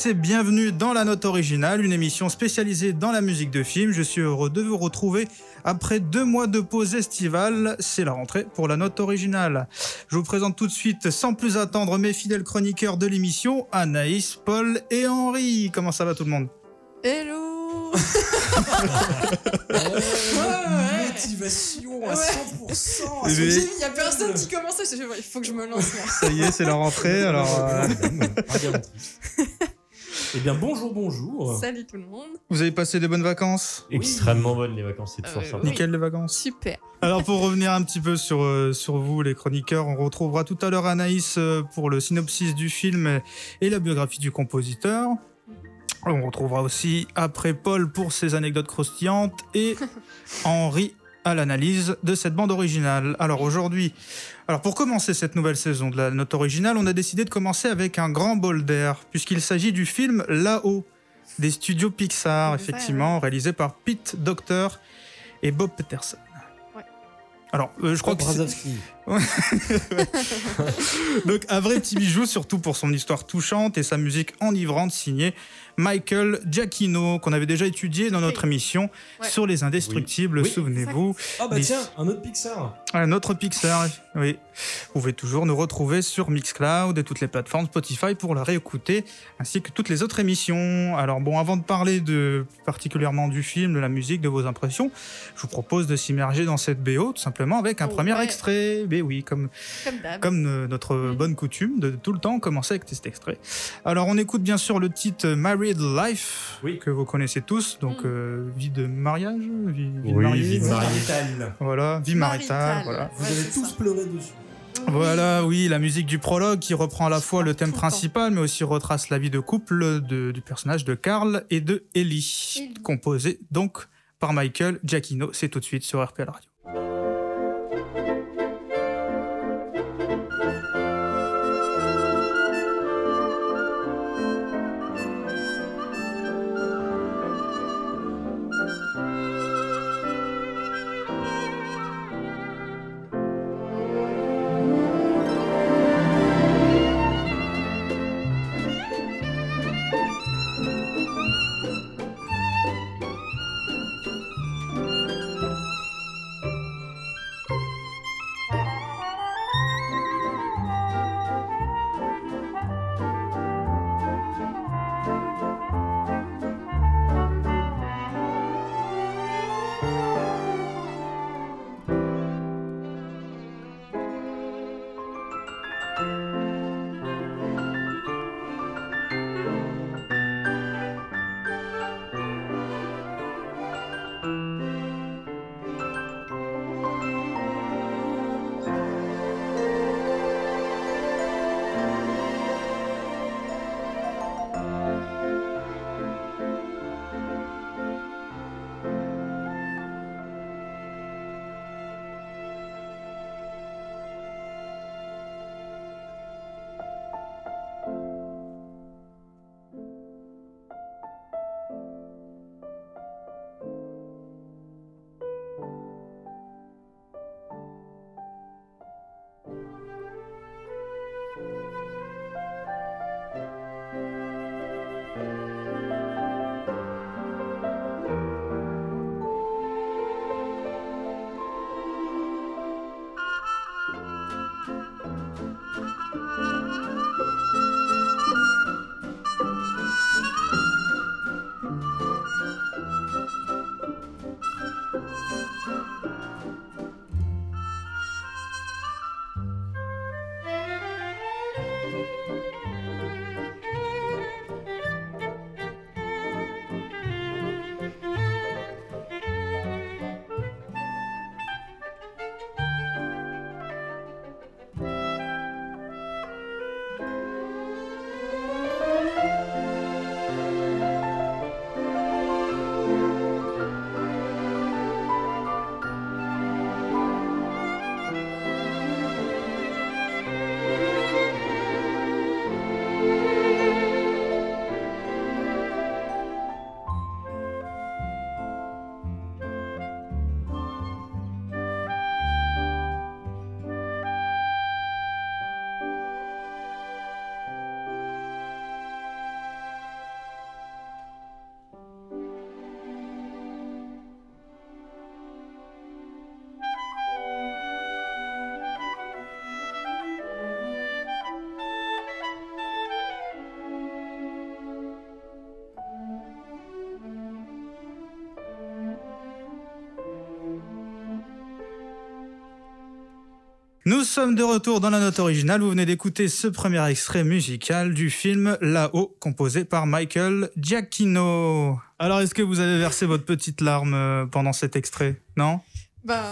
Tous et bienvenue dans La Note Originale, une émission spécialisée dans la musique de film. Je suis heureux de vous retrouver après deux mois de pause estivale. C'est la rentrée pour La Note Originale. Je vous présente tout de suite, sans plus attendre, mes fidèles chroniqueurs de l'émission, Anaïs, Paul et Henri. Comment ça va tout le monde? Hello Motivation à 100%. à Oui. Il n'y a personne qui commençait, je- il faut que je me lance moi. Ça y est, c'est la rentrée. Alors, euh, Eh bien, bonjour, bonjour. Salut tout le monde. vous avez passé des bonnes vacances Extrêmement bonnes les vacances, c'est toujours Euh, sympa. oui. Nickel les vacances Super. Alors pour revenir un petit peu sur, euh, sur vous les chroniqueurs, on retrouvera tout à l'heure Anaïs euh, pour le synopsis du film et la biographie du compositeur. On retrouvera aussi après Paul pour ses anecdotes croustillantes et Henri à l'analyse de cette bande originale. Alors aujourd'hui, alors pour commencer cette nouvelle saison de la note originale, on a décidé de commencer avec un grand bol d'air puisqu'il s'agit du film Là-haut des studios Pixar, Ouais, effectivement, réalisé par Pete Docter et Bob Peterson. Ouais. Alors, euh, je crois que donc un vrai petit bijou, surtout pour son histoire touchante et sa musique enivrante signée Michael Giacchino, qu'on avait déjà étudié dans notre émission Ouais. sur les indestructibles, Oui. souvenez-vous. Ah bah Les- tiens, un autre Pixar. Un autre Pixar, oui. Vous pouvez toujours nous retrouver sur Mixcloud et toutes les plateformes Spotify pour la réécouter, ainsi que toutes les autres émissions. Alors bon, avant de parler de particulièrement du film, de la musique, de vos impressions, je vous propose de s'immerger dans cette BO, tout simplement avec un Oh, premier ouais. extrait. Oui, comme Comme d'hab. comme euh, notre bonne coutume de tout le temps commencer avec cet extrait. Alors on écoute bien sûr le titre Married Life Oui. que vous connaissez tous, donc Mhm. euh, vie de mariage, vie, vie de Oui, mariée, vie de mariée. Marital. voilà, vie maritale, voilà. Vous Ouais, avez tous ça. pleuré dessus. Voilà, oui, la musique du prologue qui reprend à la fois le thème principal, mais aussi retrace la vie de couple de- du personnage de Carl et de Ellie, Ellie. composé donc par Michael Giacchino. C'est tout de suite sur RPL Radio. Nous sommes de retour dans la note originale. Vous venez d'écouter ce premier extrait musical du film Là-haut, composé par Michael Giacchino. Alors, est-ce que vous avez versé votre petite larme euh, pendant cet extrait? Non? Bah,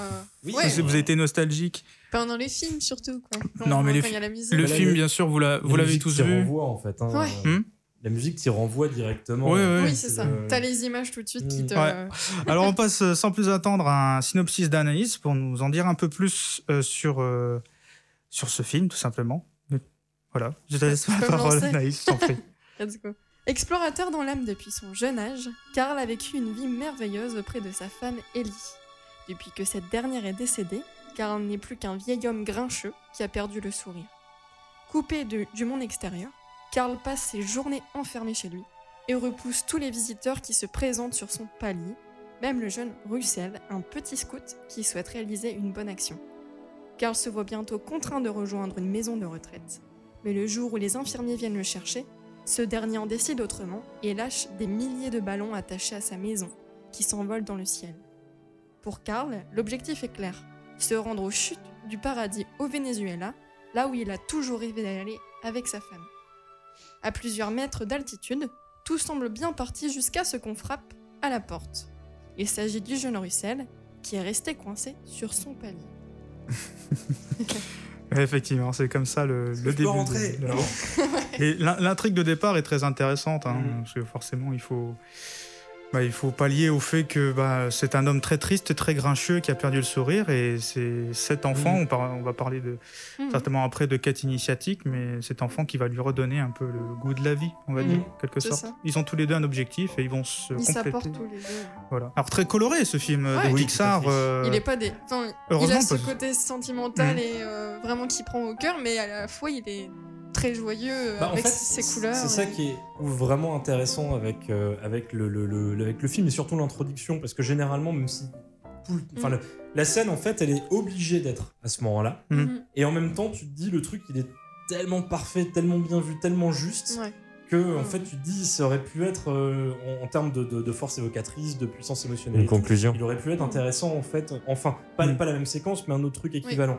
Oui, ouais. Est-ce que Vous avez été nostalgique pendant les films surtout, quoi. Quand- Non, mais les quand il y a la musique. Le Bah film, bien sûr, vous la- vous La l'avez tous vu. renvoie en fait. hein. Ouais. Hmm? La musique t'y renvoie directement. Oui, oui. Oui, c'est ça. le- T'as les images tout de suite qui Mm. te. Ouais. Alors, on passe euh, sans plus attendre à un synopsis d'Anaïs pour nous en dire un peu plus euh, sur, euh, sur ce film, tout simplement. Voilà, je te laisse la parole, Anaïs, je t'en prie. Let's go. Explorateur dans l'âme depuis son jeune âge, Karl a vécu une vie merveilleuse auprès de sa femme Ellie. Depuis que cette dernière est décédée, Karl n'est plus qu'un vieil homme grincheux qui a perdu le sourire. Coupé de- du monde extérieur, Karl passe ses journées enfermé chez lui et repousse tous les visiteurs qui se présentent sur son palier, même le jeune Russell, un petit scout qui souhaite réaliser une bonne action. Karl se voit bientôt contraint de rejoindre une maison de retraite, mais le jour où les infirmiers viennent le chercher, ce dernier en décide autrement et lâche des milliers de ballons attachés à sa maison, qui s'envolent dans le ciel. Pour Karl, l'objectif est clair, se rendre aux chutes du paradis au Venezuela, là où il a toujours rêvé d'aller avec sa femme. À plusieurs mètres d'altitude, tout semble bien parti jusqu'à ce qu'on frappe à la porte. Il s'agit du jeune Russell, qui est resté coincé sur son palier. Effectivement, c'est comme ça le, début. peux rentrer de- Non. Et l'in- l'intrigue de départ est très intéressante, hein, Mhm. parce que forcément, il faut, bah, il faut pallier au fait que bah, c'est un homme très triste, très grincheux, qui a perdu le sourire, et c'est cet enfant, Mhm. on, par- on va parler de, Mhm. certainement après de quête initiatique, mais cet enfant qui va lui redonner un peu le goût de la vie, on va Mhm. dire, en quelque sorte. ça. Ils ont tous les deux un objectif et ils vont se Ils compléter. s'apportent tous les deux. Voilà. Alors très coloré ce film euh, Ouais. de Oui, Pixar. euh, Il est pas des. Enfin, il a ce côté sentimental Mhm. et euh, vraiment qui prend au cœur, mais à la fois il est très joyeux Bah, en avec fait, ses c'est- couleurs. C'est ça qui est vraiment intéressant avec, euh, avec, le, le- le- avec le film et surtout l'introduction, parce que généralement, même si. enfin, Mm. le- la scène, en fait, elle est obligée d'être à ce moment-là. Mhm. Et en même temps, tu te dis, le truc, il est tellement parfait, tellement bien vu, tellement juste, Ouais. Que, en Mm. fait, tu te dis, ça aurait pu être, euh, en, en termes de, de- de force évocatrice, de puissance émotionnelle. Une conclusion. Il aurait pu être intéressant en fait, enfin, pas, Mm. pas la même séquence, mais un autre truc équivalent.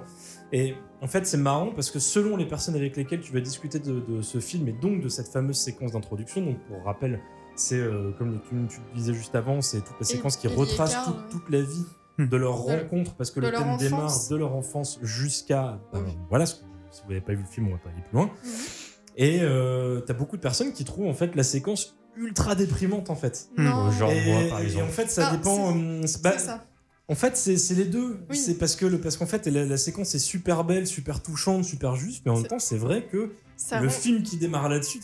Et en fait, c'est marrant parce que selon les personnes avec lesquelles tu vas discuter de, de ce film et donc de cette fameuse séquence d'introduction, donc pour rappel, c'est euh, comme tu, tu le disais juste avant, c'est toute la Et- séquence qui et retrace toute, euh, toute la vie Mm. de leur De- rencontre parce que le thème démarre de leur enfance jusqu'à. Oui. voilà, si vous n'avez pas vu le film, on va pas aller plus loin. Mhm. Et euh, t'as beaucoup de personnes qui trouvent en fait la séquence ultra déprimante en fait. Non. Genre et, moi, par et exemple. en fait, ça Ah, dépend. c'est- hum, bah, ça. en fait, c'est c'est les deux. Oui. C'est parce que le parce qu'en fait, la, la séquence est super belle, super touchante, super juste, mais en même temps, c'est vrai que ça le rend- film qui démarre là-dessus.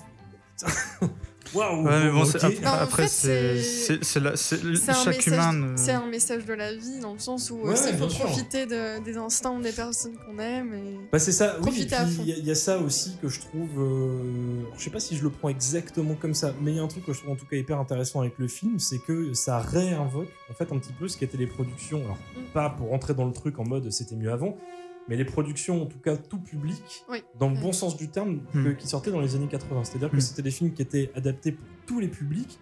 Waouh. Ouais, mais bon, ok. c'est- après, en fait, c'est chaque message, humain. c'est un message de la vie dans le sens où euh, Ouais, c'est sûr. profiter de- des instants des personnes qu'on aime. Et... Bah c'est ça, oui, et Profitez à puis fond. il y, a- il y a ça aussi que je trouve, euh, je sais pas si je le prends exactement comme ça, mais il y a un truc que je trouve en tout cas hyper intéressant avec le film, c'est que ça réinvoque en fait un petit peu ce qu'étaient les productions, alors Mm. pas pour rentrer dans le truc en mode c'était mieux avant, mais les productions en tout cas tout public, Oui. dans le bon sens du terme, Mm. que- qui sortaient dans les années 80, c'est-à-dire que Mm. c'était des films qui étaient adaptés pour tous les publics,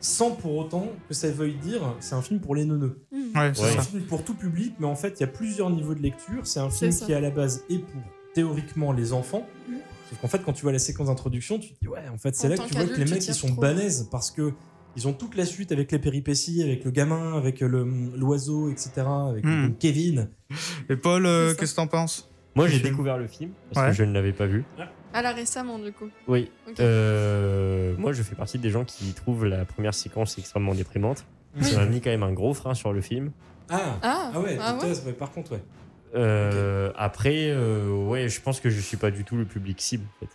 sans pour autant que ça veuille dire c'est un film pour les neuneux. Mm. Ouais, c'est un film pour tout public, mais en fait, il y a plusieurs niveaux de lecture. C'est un film qui, à la base, est pour théoriquement les enfants. Sauf qu'en fait, quand tu vois la séquence d'introduction, tu te dis, ouais, en fait, c'est là que tu vois que les mecs, ils sont balèzes parce que ils ont toute la suite avec les péripéties, avec le gamin, avec le- l'oiseau, etc., avec donc Kevin. Et Paul, euh, qu'est-ce que t'en penses? Moi, j'ai film. découvert le film parce Ouais. que je ne l'avais pas vu. À la récemment, du coup. Oui. Euh, moi, je fais partie des gens qui trouvent la première séquence extrêmement déprimante. Oui. Ça m'a mis quand même un gros frein sur le film. Ah, Ah, ah ouais, ah ouais ouais, par contre, ouais. Euh, Après, euh, ouais, je pense que je suis pas du tout le public cible. En fait.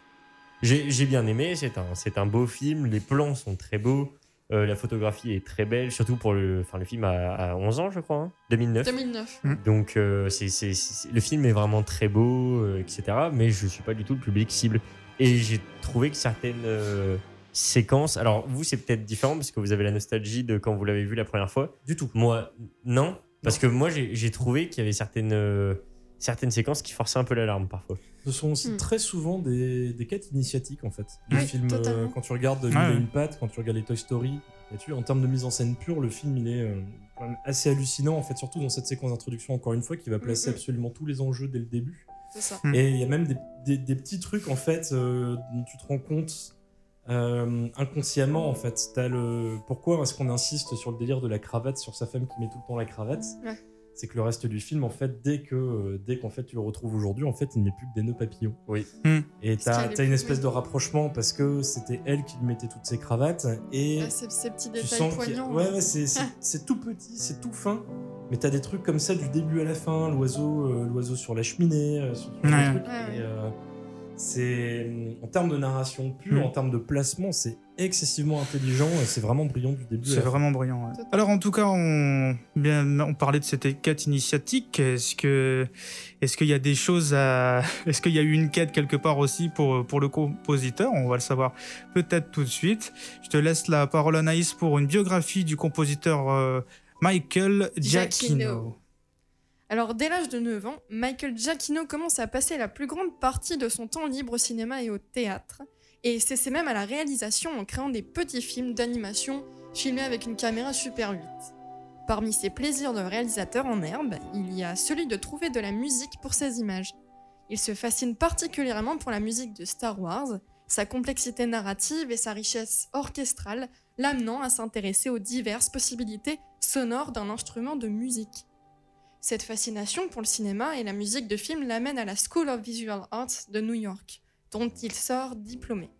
J'ai bien aimé, c'est un, c'est un beau film, les plans sont très beaux, euh, la photographie est très belle, surtout pour le, enfin, le film a, a 11 ans, je crois, hein, 2009. 2009. Donc euh, c'est c'est- c'est- le film est vraiment très beau, euh, etc. Mais je suis pas du tout le public cible. Et j'ai trouvé que certaines euh, séquences, alors vous c'est peut-être différent parce que vous avez la nostalgie de quand vous l'avez vu la première fois. Du tout. Moi non, parce que moi j'ai j'ai trouvé qu'il y avait certaines euh, certaines séquences qui forçaient un peu l'alarme parfois. Ce sont aussi Hmm. très souvent des, des quêtes initiatiques en fait. Les Oui, films, euh, quand tu regardes Mille Ouais, et une pattes, quand tu regardes les Toy Story, là-dessus, en termes de mise en scène pure, le film il est euh, quand même assez hallucinant en fait, surtout dans cette séquence d'introduction encore une fois qui va placer Mhm. absolument tous les enjeux dès le début. Ça. Mm. Et il y a même des, des- des petits trucs en fait euh, dont tu te rends compte euh, inconsciemment en fait. T'as le pourquoi est-ce qu'on insiste sur le délire de la cravate sur sa femme qui met tout le temps la cravate? Ouais. C'est que le reste du film en fait dès que euh, dès qu'en fait tu le retrouves aujourd'hui en fait il ne met plus que des nœuds papillons. Oui. Mm. Et t'as t'as une espèce oui. de rapprochement parce que c'était elle qui lui mettait toutes ses cravates et Ah, ces, petits détails poignants. ouais, ouais, c'est tout petit, c'est tout fin, mais t'as des trucs comme ça du début à la fin, l'oiseau, euh, l'oiseau sur la cheminée, euh, sur, sur Ouais. des trucs, Ouais, et, ouais. euh, c'est en termes de narration pure, Mm. en termes de placement, c'est excessivement intelligent, et c'est vraiment brillant du début. C'est vraiment brillant. ouais. Alors en tout cas, on, bien, on parlait de cette quête initiatique. Est-ce que, est-ce qu'il y a des choses à, est-ce qu'il y a eu une quête quelque part aussi pour pour le compositeur? On va le savoir peut-être tout de suite. Je te laisse la parole Anaïs pour une biographie du compositeur euh, Michael Giacchino. Giacchino. Alors, dès l'âge de 9 ans, Michael Giacchino commence à passer la plus grande partie de son temps libre au cinéma et au théâtre, et s'essaie même à la réalisation en créant des petits films d'animation filmés avec une caméra Super 8. Parmi ses plaisirs de réalisateur en herbe, il y a celui de trouver de la musique pour ses images. Il se fascine particulièrement pour la musique de Star Wars, sa complexité narrative et sa richesse orchestrale l'amenant à s'intéresser aux diverses possibilités sonores d'un instrument de musique. Cette fascination pour le cinéma et la musique de film l'amène à la School of Visual Arts de New York, dont il sort diplômé.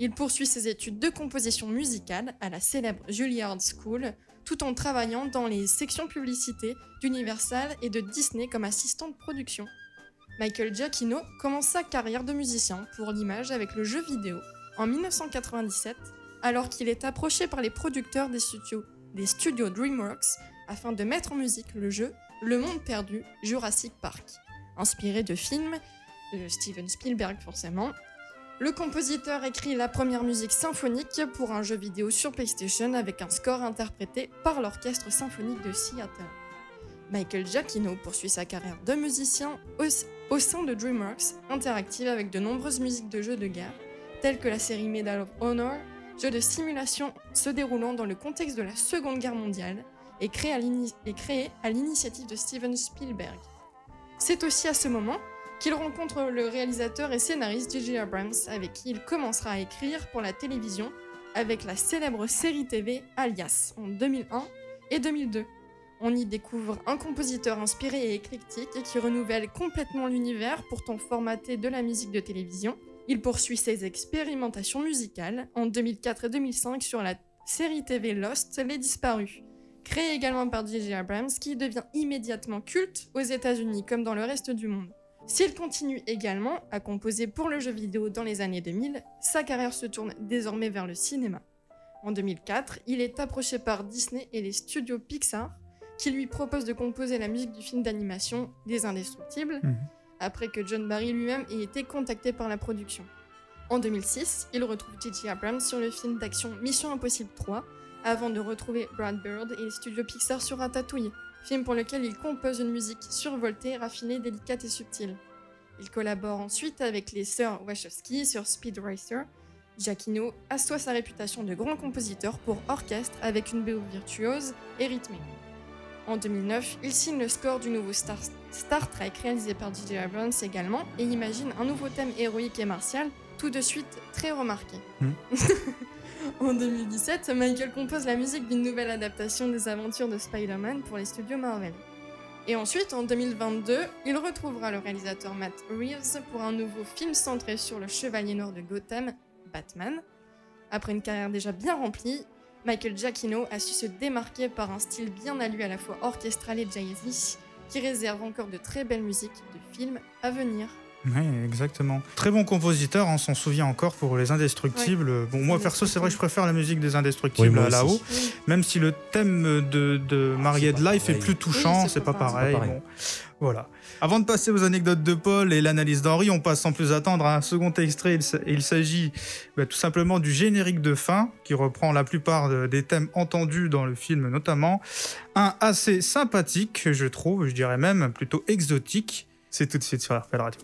Il poursuit ses études de composition musicale à la célèbre Juilliard School, tout en travaillant dans les sections publicité d'Universal et de Disney comme assistant de production. Michael Giacchino commence sa carrière de musicien pour l'image avec le jeu vidéo en 1997, alors qu'il est approché par les producteurs des studios, des studios DreamWorks afin de mettre en musique le jeu Le Monde Perdu Jurassic Park, inspiré de films de Steven Spielberg forcément. Le compositeur écrit la première musique symphonique pour un jeu vidéo sur PlayStation avec un score interprété par l'orchestre symphonique de Seattle. Michael Giacchino poursuit sa carrière de musicien au, sein de DreamWorks Interactive avec de nombreuses musiques de jeux de guerre, telles que la série Medal of Honor, jeu de simulation se déroulant dans le contexte de la Seconde Guerre mondiale et créé à l'initiative de Steven Spielberg. C'est aussi à ce moment qu'il rencontre le réalisateur et scénariste J.J. Abrams avec qui il commencera à écrire pour la télévision avec la célèbre série TV Alias en 2001 et 2002. On y découvre un compositeur inspiré et éclectique qui renouvelle complètement l'univers pourtant formaté de la musique de télévision. Il poursuit ses expérimentations musicales en 2004 et 2005 sur la série TV Lost, Les Disparus. Créée également par J.J. Abrams, qui devient immédiatement culte aux États-Unis comme dans le reste du monde. S'il continue également à composer pour le jeu vidéo dans les années 2000, sa carrière se tourne désormais vers le cinéma. En 2004, il est approché par Disney et les studios Pixar, qui lui proposent de composer la musique du film d'animation Les Indestructibles, Mhm. après que John Barry lui-même ait été contacté par la production. En 2006, il retrouve J.J. Abrams sur le film d'action Mission Impossible 3, avant de retrouver Brad Bird et les studios Pixar sur Ratatouille, film pour lequel il compose une musique survoltée, raffinée, délicate et subtile. Il collabore ensuite avec les sœurs Wachowski sur Speed Racer. Giacchino assoit sa réputation de grand compositeur pour orchestre avec une BO virtuose et rythmée. En 2009, il signe le score du nouveau Star, Star Trek réalisé par J.J. Abrams également et imagine un nouveau thème héroïque et martial, tout de suite très remarqué. Hmm. en 2017, Michael compose la musique d'une nouvelle adaptation des aventures de Spider-Man pour les studios Marvel. Et ensuite, en 2022, il retrouvera le réalisateur Matt Reeves pour un nouveau film centré sur le chevalier noir de Gotham, Batman. Après une carrière déjà bien remplie, Michael Giacchino a su se démarquer par un style bien à lui à la fois orchestral et jazzy, qui réserve encore de très belles musiques de films à venir. Oui, exactement. Très bon compositeur, on s'en souvient encore pour Les Indestructibles. Bon, moi perso, c'est vrai que je préfère la musique des Indestructibles Oui, là-haut. Oui. même si le thème de, de Mariette pas Life est plus touchant, Oui, c'est pas, pas pareil. pareil. bon. Voilà. Avant de passer aux anecdotes de Paul et l'analyse d'Henri, on passe sans plus attendre à un second extrait. Il s'agit bah, tout simplement du générique de fin, qui reprend la plupart de- des thèmes entendus dans le film notamment. Un assez sympathique, je trouve, je dirais même plutôt exotique. C'est tout de suite sur RPL Radio.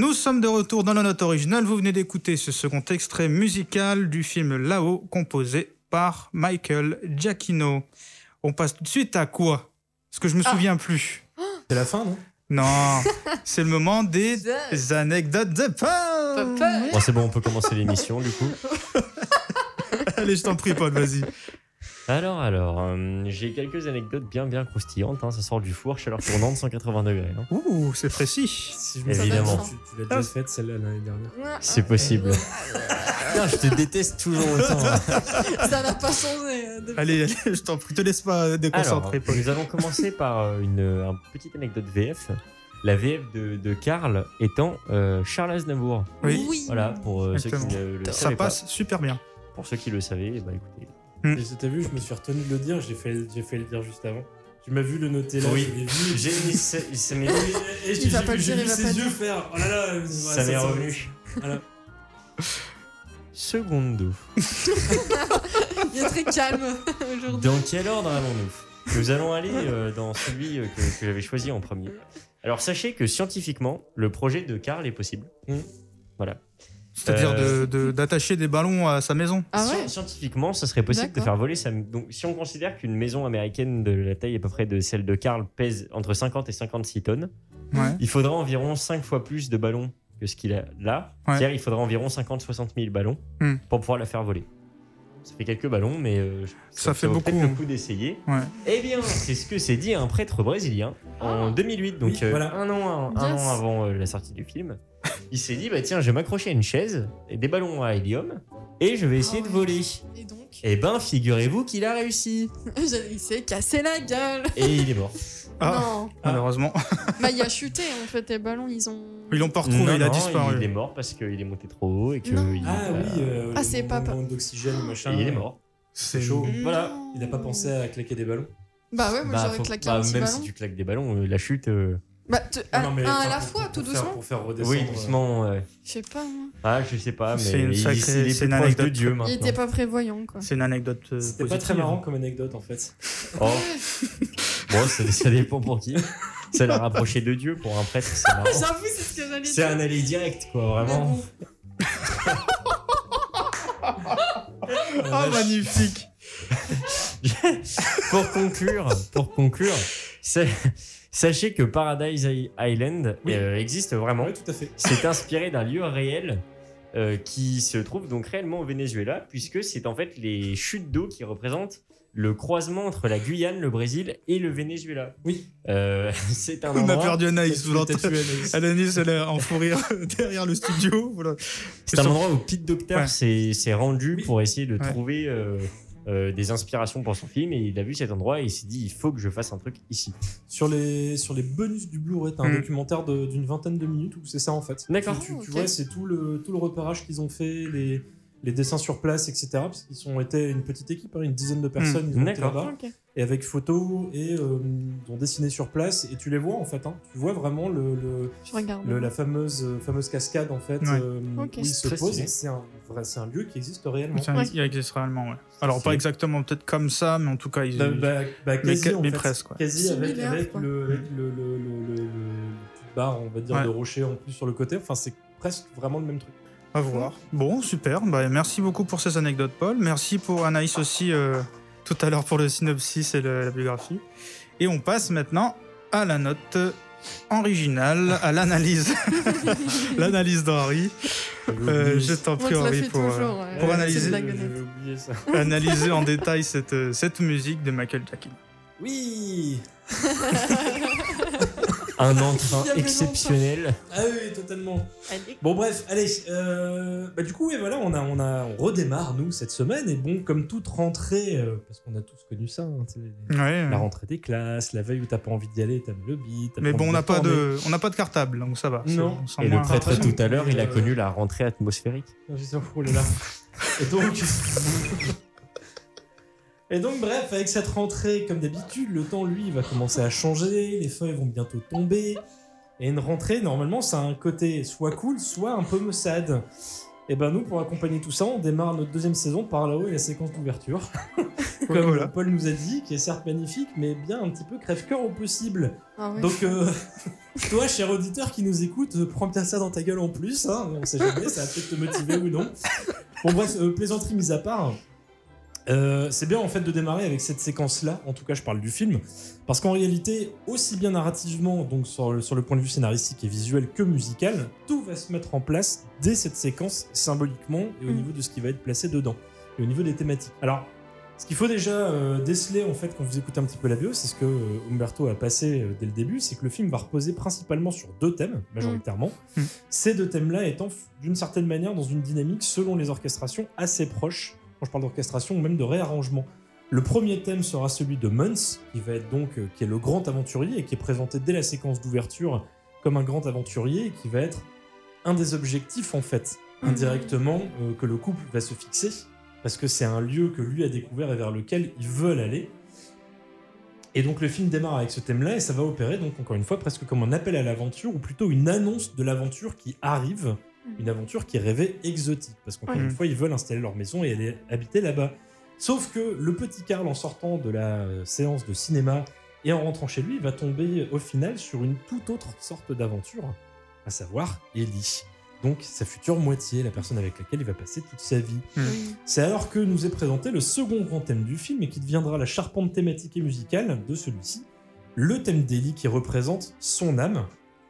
Nous sommes de retour dans la note originale. Vous venez d'écouter ce second extrait musical du film Là-haut, composé par Michael Giacchino. On passe tout de suite à quoi? Parce que je me Ah. souviens plus. C'est la fin, non? Non, c'est le moment des anecdotes de Paul. Bon, c'est bon, on peut commencer l'émission du coup. Allez, je t'en prie, Paul, vas-y. Alors, alors, euh, j'ai quelques anecdotes bien bien croustillantes. hein. Ça sort du four, chaleur tournante, 180 degrés. hein. Ouh, c'est précis. Si je Évidemment. souviens, Tu, tu l'as déjà faite celle-là l'année dernière. C'est possible. Putain, je te déteste toujours autant. hein. Ça n'a pas changé. euh, depuis. Allez, allez, je t'en prie, te laisse pas Alors, déconcentrer, Paul. nous allons commencer par euh, une, euh, une petite anecdote VF. La VF de, de Karl étant euh, Charles Aznavour. Oui. Voilà, pour euh, ceux qui Exactement. ne le Ça savaient passe super bien. pas. Pour ceux qui le savaient, eh ben, écoutez. Et T'as vu, je me suis retenu de le dire, j'ai fait, j'ai fait le dire juste avant. Tu m'as vu le noter là, Oui. J'ai mis ça- ça m'est- Et, Il j'ai pas vu, le j'ai dire, vu il va ses yeux dire. faire. Oh là là, ouais, ça m'est revenu. Voilà. Secondo. Il est très calme aujourd'hui. Dans quel ordre allons-nous? Nous allons aller euh, dans celui euh, que, que j'avais choisi en premier. Alors sachez que scientifiquement, le projet de Karl est possible. Voilà. C'est-à-dire Euh, de- de- d'attacher des ballons à sa maison. Ah ouais Scientifiquement, ça serait possible de faire voler sa. Donc, si on considère qu'une maison américaine de la taille à peu près de celle de Karl pèse entre 50 et 56 tonnes, Ouais. il faudra environ 5 fois plus de ballons que ce qu'il a là. Ouais. C'est-à-dire, il faudra environ 50-60 000 ballons Hmm. pour pouvoir la faire voler. Ça fait quelques ballons, mais euh, Ça fait vaut beaucoup. peut-être le coup d'essayer. Ouais. Eh bien, c'est ce que s'est dit un prêtre brésilien en 2008, donc Oui, euh, voilà. un, an, un Yes. an avant euh, la sortie du film. Il s'est dit, bah tiens, je vais m'accrocher à une chaise et des ballons à hélium et je vais essayer Ah de ouais. voler. Et donc, Eh ben, figurez-vous qu'il a réussi. il s'est cassé la gueule. Et il est mort. Ah, Non. malheureusement. Bah, il a chuté en fait, les ballons, ils ont. Ils l'ont pas retrouvé, Non, il a non, disparu. Il est mort parce qu'il est monté trop haut et que. Non. il- Ah bah, oui, euh, Ah, c'est pas- manque d'oxygène, machin. Et il est mort. C'est chaud. Non. Voilà, il n'a pas pensé à claquer des ballons. Bah ouais, moi Bah, j'aurais faut- claqué bah, un petit même ballon. si tu claques des ballons, euh, la chute. euh, Bah, te- un, Non, mais, un à enfin, la pour- fois, pour tout faire- doucement. Pour faire redescendre. Oui, doucement. ouais. Je sais pas, moi. Ah, je sais pas, mais C'est une il, sacrée- il est c'est plus une proche de anecdote. Dieu Il maintenant. était pas prévoyant, quoi. C'est une anecdote euh, C'était pas positive. très marrant comme anecdote en fait. Oh. bon, ça, ça dépend pour qui. Ça l'a rapproché de Dieu pour un prêtre, c'est marrant. J'avoue, c'est ce que j'allais C'est dire. un aller direct, quoi, vraiment. Ah, magnifique. pour conclure, pour conclure, sa- sachez que Paradise Island Oui. euh, existe vraiment. Oui, tout à fait. C'est inspiré d'un lieu réel euh, qui se trouve donc réellement au Venezuela, puisque c'est en fait les chutes d'eau qui représentent le croisement entre la Guyane, le Brésil et le Venezuela. Oui. Euh, c'est un On a endroit. perdu Anaïs. Vous l'entendez Anaïs. Elle est en fou rire derrière le studio. Voilà. C'est un endroit où Pete Docter s'est rendu Oui. pour essayer de Ouais. trouver euh, euh, des inspirations pour son film et il a vu cet endroit et il s'est dit il faut que je fasse un truc ici. Sur les, sur les bonus du Blu-ray, t'as un Mm. documentaire d'une vingtaine de minutes où c'est ça en fait? D'accord. Tu, tu- tu ok. vois, c'est tout le, tout le repérage qu'ils ont fait, les, les dessins sur place, etc. Parce qu'ils ont été une petite équipe, hein, une dizaine de personnes, ils ont été là-bas. Et avec photos, et euh, ils ont dessiné sur place, et tu les vois en fait. hein. Tu vois vraiment le, la fameuse, euh, fameuse cascade en fait, Ouais. euh, Ok. où ils se posent. C'est un, vrai- c'est un lieu qui existe réellement. C'est un- Ouais. Il existe réellement, ouais. Alors, pas exactement peut-être comme ça, mais en tout cas, ils. Bah, bah, bah, quasi, mais, en mais fait. presque, quoi. Quasi avec, Similaire, avec, quoi. le, avec le, le, le, le- le- le petite barre, on va dire, Ouais. de rocher en plus sur le côté. Enfin, c'est presque vraiment le même truc. À voir. Bon, super. Bah, merci beaucoup pour ces anecdotes, Paul. Merci pour Anaïs aussi euh, tout à l'heure pour le synopsis et le- la biographie. Et on passe maintenant à la note originale, à l'analyse. l'analyse d'Henri. Euh, je t'en Moi, prie, Henri, pour, euh, toujours. pour analyser- ça. en détail cette, euh, cette musique de Michael Jackson. Oui Un entrain exceptionnel. Ah oui, totalement. Allez. Bon bref, allez. euh, bah du coup, et voilà, on a, on a, on redémarre nous cette semaine et bon, comme toute rentrée, euh, parce qu'on a tous connu ça, hein, Ouais, la ouais. rentrée des classes, la veille où t'as pas envie d'y aller, t'as le lobby. t'as Mais bon, on n'a pas de, on n'a pas de cartable, donc ça va. Non. Et le prêtre tout à l'heure, il a Euh, connu la rentrée atmosphérique. J'ai oh là là. Et donc. Et donc, bref, avec cette rentrée, comme d'habitude, le temps, lui, va commencer à changer, les feuilles vont bientôt tomber. Et une rentrée, normalement, ça a un côté soit cool, soit un peu maussade. Et ben nous, pour accompagner tout ça, on démarre notre deuxième saison par là-haut et la séquence d'ouverture. comme Voilà. Paul nous a dit, qui est certes magnifique, mais bien un petit peu crève-cœur au possible. Ah. Donc, euh, toi, cher auditeur qui nous écoute, euh, prends bien ça dans ta gueule en plus. Hein, on sait jamais, ça va peut-être te motiver ou non. Bon, bref, euh, plaisanterie mise à part. Euh, c'est bien en fait de démarrer avec cette séquence-là, en tout cas je parle du film, parce qu'en réalité, aussi bien narrativement, donc sur le, sur le point de vue scénaristique et visuel que musical, tout va se mettre en place dès cette séquence symboliquement et au Mm. niveau de ce qui va être placé dedans, et au niveau des thématiques. Alors, ce qu'il faut déjà euh, déceler en fait quand vous écoutez un petit peu la bio, c'est ce que euh, Umberto a passé euh, dès le début, c'est que le film va reposer principalement sur deux thèmes, majoritairement. Mm. Ces deux thèmes-là étant d'une certaine manière dans une dynamique selon les orchestrations assez proches, quand je parle d'orchestration ou même de réarrangement. Le premier thème sera celui de Muntz, qui va être donc euh, qui est le grand aventurier et qui est présenté dès la séquence d'ouverture comme un grand aventurier et qui va être un des objectifs en fait indirectement euh, que le couple va se fixer parce que c'est un lieu que lui a découvert et vers lequel ils veulent aller. Et donc le film démarre avec ce thème-là et ça va opérer donc encore une fois presque comme un appel à l'aventure ou plutôt une annonce de l'aventure qui arrive, une aventure qui est rêvée exotique parce qu'encore Ouais. une fois ils veulent installer leur maison et aller habiter là-bas. Sauf que le petit Karl en sortant de la euh, séance de cinéma et en rentrant chez lui va tomber au final sur une toute autre sorte d'aventure, à savoir Ellie. Donc sa future moitié, la personne avec laquelle il va passer toute sa vie. Oui. C'est alors que nous est présenté le second grand thème du film et qui deviendra la charpente thématique et musicale de celui-ci, le thème d'Ellie qui représente son âme,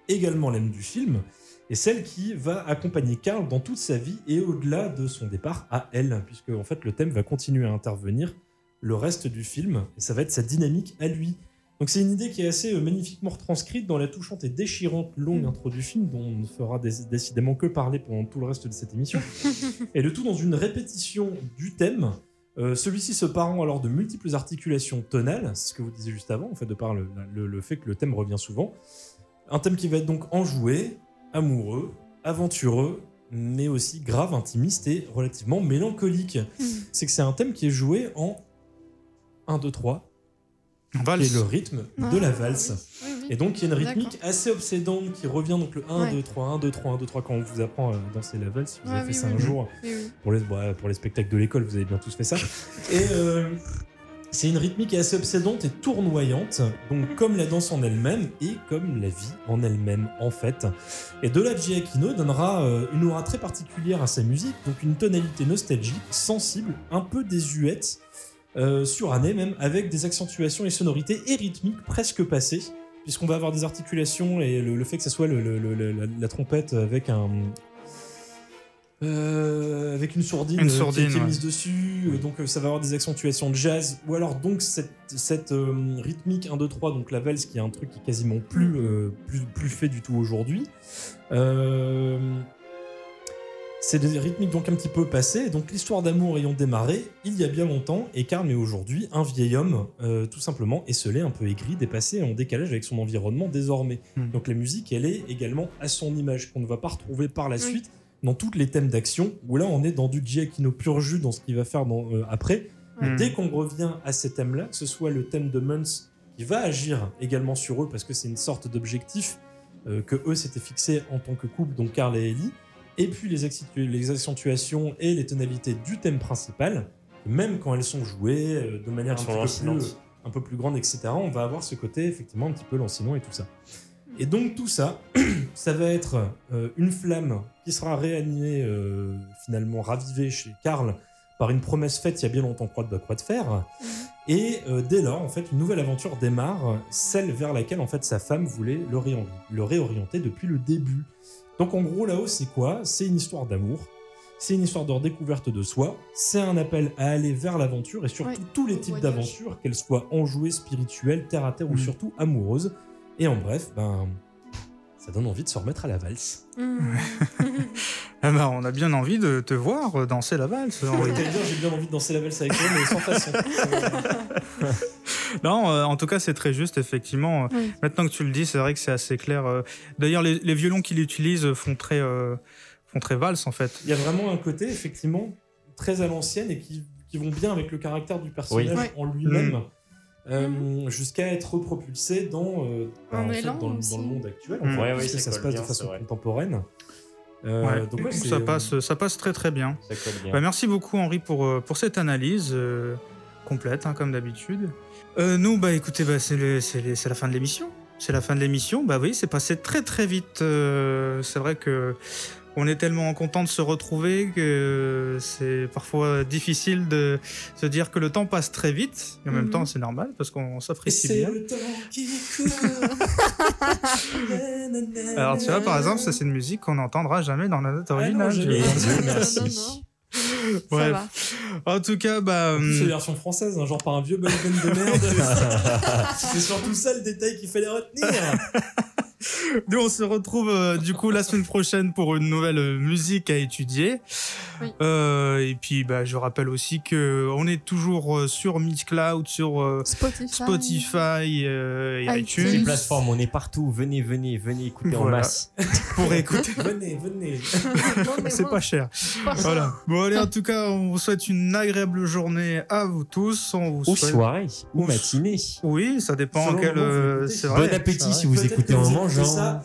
également l'âme du film, et celle qui va accompagner Karl dans toute sa vie et au-delà de son départ à elle, puisque en fait le thème va continuer à intervenir le reste du film et ça va être sa dynamique à lui. Donc c'est une idée qui est assez euh, magnifiquement retranscrite dans la touchante et déchirante longue Mm. intro du film dont on ne fera dé- décidément que parler pendant tout le reste de cette émission. et le tout dans une répétition du thème, euh, celui-ci se parant alors de multiples articulations tonales, c'est ce que vous disiez juste avant, en fait, de par le, le- le fait que le thème revient souvent. Un thème qui va être donc enjoué, amoureux, aventureux, mais aussi grave, intimiste et relativement mélancolique. Mm. C'est que c'est un thème qui est joué en 1, 2, 3, On qui est le rythme de la Ah, valse. oui, oui, oui. Et donc, il y a une rythmique assez obsédante qui revient, donc le 1, Ouais. 2, 3, 1, 2, 3, 1, 2, 3, quand on vous apprend à danser la valse, si vous Ouais, avez fait oui, ça oui, un jour, Oui, oui. pour les, bah, pour les spectacles de l'école, vous avez bien tous fait ça. Et euh, c'est une rythmique assez obsédante et tournoyante, donc comme la danse en elle-même et comme la vie en elle-même, en fait. Et de là, Giacchino donnera euh, une aura très particulière à sa musique, donc une tonalité nostalgique, sensible, un peu désuète, euh, surannée même, avec des accentuations et sonorités et rythmiques presque passées. Puisqu'on va avoir des articulations et le, le fait que ce soit le- le- le- la, la trompette avec un, euh, avec une sourdine, Une euh, qui- est ouais. mise dessus, euh, donc euh, ça va avoir des accentuations de jazz, ou alors donc cette, cette euh, rythmique 1, 2, 3, donc la valse qui est un truc qui est quasiment plus, euh, plus, plus fait du tout aujourd'hui. Euh, c'est des rythmiques donc un petit peu passées, donc l'histoire d'amour ayant démarré il y a bien longtemps, et Karl est aujourd'hui un vieil homme, euh, tout simplement esselé, un peu aigri, dépassé, en décalage avec son environnement désormais. Hmm. Donc la musique, elle est également à son image, qu'on ne va pas retrouver par la suite dans tous les thèmes d'action, où là on est dans du Giacchino pur jus dans ce qu'il va faire dans, euh, après. Hmm. Dès qu'on revient à ces thèmes-là, que ce soit le thème de Muntz qui va agir également sur eux, parce que c'est une sorte d'objectif euh, que eux s'étaient fixés en tant que couple, donc Karl et Ellie, et puis les, accentu- les accentuations et les tonalités du thème principal, même quand elles sont jouées euh, de manière un, sont peu plus, un peu plus grande, etc., on va avoir ce côté effectivement un petit peu lancinant et tout ça. Et donc tout ça, ça va être euh, une flamme qui sera réanimée, euh, finalement ravivée chez Karl par une promesse faite il y a bien longtemps croix de croix de fer. Et euh, dès lors, en fait, une nouvelle aventure démarre, celle vers laquelle en fait sa femme voulait le, réori- le réorienter depuis le début. Donc en gros là-haut, c'est quoi? C'est une histoire d'amour. C'est une histoire de redécouverte de soi. C'est un appel à aller vers l'aventure et surtout Ouais, tous les types d'aventures, qu'elles soient enjouées, spirituelles, terre à terre ou Mm. surtout amoureuses. Et en bref, ben, ça donne envie de se remettre à la valse. Ah bah, on a bien envie de te voir danser la valse. Henri. J'ai bien envie de danser la valse avec toi, mais sans façon. non, euh, en tout cas, c'est très juste, effectivement. Oui. Maintenant que tu le dis, c'est vrai que c'est assez clair. euh. D'ailleurs, les, les violons qu'il utilise font très, euh, font très valse, en fait. Il y a vraiment un côté, effectivement, très à l'ancienne et qui, qui vont bien avec le caractère du personnage Oui. en lui-même. Euh, jusqu'à être propulsé dans, euh, Un en fait, élan dans, le- aussi. dans le monde actuel. Mm. en fait, Ouais, ouais, ça ça se passe bien, de façon contemporaine. Euh, Ouais. donc ouais, ça, passe, ça passe très très bien. Bah, merci beaucoup, Henri, pour, pour cette analyse. euh, complète, hein, comme d'habitude. Euh, nous, bah écoutez, bah, c'est la fin de l'émission. C'est la fin de l'émission. Bah oui, c'est passé très très vite. Euh, c'est vrai que on est tellement content de se retrouver que c'est parfois difficile de se dire que le temps passe très vite. Et en même Mhm. temps, c'est normal parce qu'on s'apprécie c'est bien. le temps qui court. Alors tu vois, par exemple, ça c'est une musique qu'on n'entendra jamais dans la note non, originale. merci. non, non. Ça Bref. va. En tout cas, bah. C'est hum, la version française, hein, genre par un vieux band de merde. c'est surtout ça le détail qu'il fallait retenir. Nous, on se retrouve euh, du coup la semaine prochaine pour une nouvelle euh, musique à étudier. Oui. Euh, et puis, bah, je rappelle aussi que on est toujours euh, sur Mixcloud, sur euh, Spotify. Spotify euh, et iTunes. iTunes Les plateformes, on est partout. Venez, venez, venez écouter en masse. pour écouter. venez, venez. C'est pas cher. pas cher. Voilà. Bon, allez, en tout cas, on vous souhaite une agréable journée à vous tous. On vous Ou souhaite- soirée, ou matinée. Oui, ça dépend Selon en quel. moment euh, Bon vrai. Bon appétit si vous écoutez en écoutez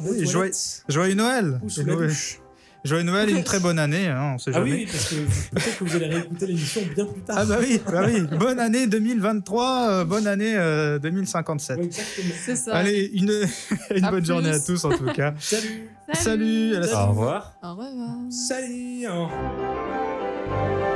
Oui, joyeux- Joyeux Noël. ou sous Et la Noël. douche. Joyeux Noël et une très bonne année, hein, on sait Ah jamais. oui, parce que peut-être que vous allez réécouter l'émission bien plus tard. Ah bah oui, bah oui. Bonne année 2023, euh, bonne année euh, 2057. Ouais, exactement. C'est ça. Allez, une, une À bonne plus. journée à tous en tout cas. Salut Salut, à la Au revoir. Au revoir. Salut. Salut.